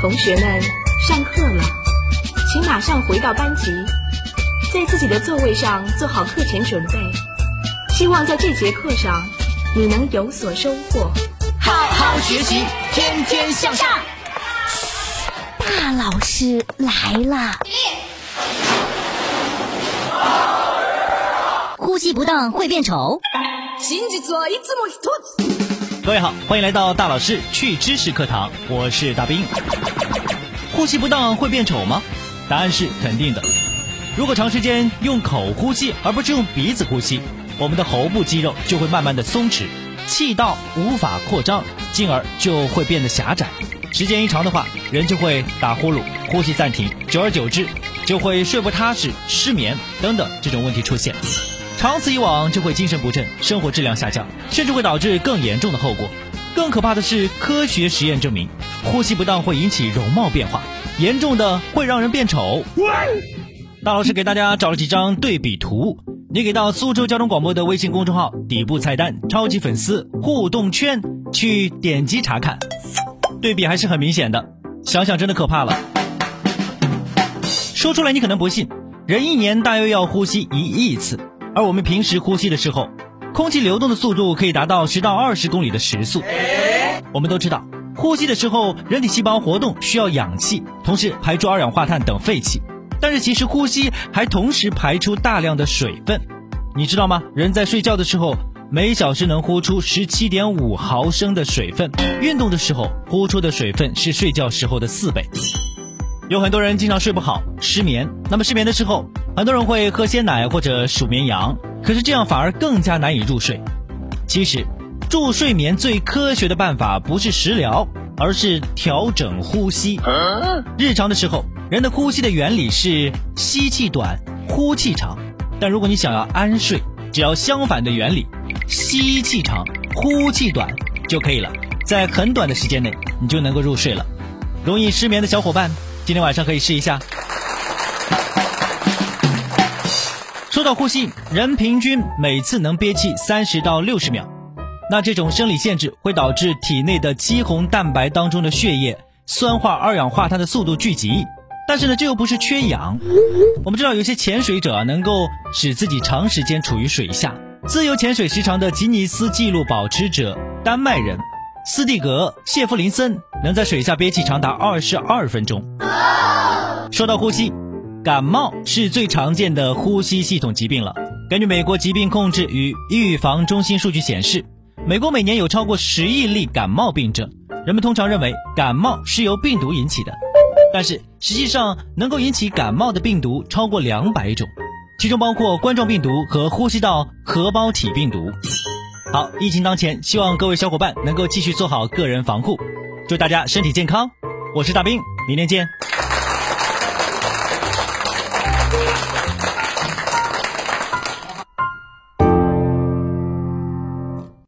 同学们，上课了，请马上回到班级，在自己的座位上做好课前准备。希望在这节课上，你能有所收获。好好学习，天天向上。大老师来了！呼吸不当会变丑。各位好，欢迎来到大老师去知识课堂，我是大兵。呼吸不当会变丑吗？答案是肯定的。如果长时间用口呼吸而不是用鼻子呼吸，我们的喉部肌肉就会慢慢的松弛，气道无法扩张，进而就会变得狭窄。时间一长的话，人就会打呼噜、呼吸暂停，久而久之就会睡不踏实、失眠等等这种问题出现。长此以往，就会精神不振，生活质量下降，甚至会导致更严重的后果。更可怕的是，科学实验证明，呼吸不当会引起容貌变化，严重的会让人变丑。大老师给大家找了几张对比图，你给到苏州交通广播的微信公众号底部菜单“超级粉丝互动圈”去点击查看，对比还是很明显的。想想真的可怕了。说出来你可能不信，人一年大约要呼吸一亿次。而我们平时呼吸的时候，空气流动的速度可以达到十到二十公里的时速。我们都知道，呼吸的时候，人体细胞活动需要氧气，同时排出二氧化碳等废气。但是其实呼吸还同时排出大量的水分，你知道吗？人在睡觉的时候，每小时能呼出十七点五毫升的水分，运动的时候呼出的水分是睡觉时候的四倍。有很多人经常睡不好，失眠。那么失眠的时候，很多人会喝鲜奶或者数绵羊，可是这样反而更加难以入睡。其实，助睡眠最科学的办法不是食疗，而是调整呼吸。日常的时候，人的呼吸的原理是吸气短，呼气长。但如果你想要安睡，只要相反的原理，吸气长，呼气短就可以了。在很短的时间内，你就能够入睡了。容易失眠的小伙伴。今天晚上可以试一下。说到呼吸，人平均每次能憋气三十到六十秒，那这种生理限制会导致体内的肌红蛋白当中的血液酸化二氧化碳的速度聚集。但是呢，这又不是缺氧。我们知道有些潜水者能够使自己长时间处于水下，自由潜水时长的吉尼斯纪录保持者丹麦人。斯蒂格·谢弗林森能在水下憋气长达二十二分钟。说到呼吸，感冒是最常见的呼吸系统疾病了。根据美国疾病控制与预防中心数据显示，美国每年有超过十亿例感冒病症。人们通常认为感冒是由病毒引起的，但是实际上能够引起感冒的病毒超过两百种，其中包括冠状病毒和呼吸道合胞体病毒。好，疫情当前，希望各位小伙伴能够继续做好个人防护，祝大家身体健康。我是大兵，明天见。Thank you.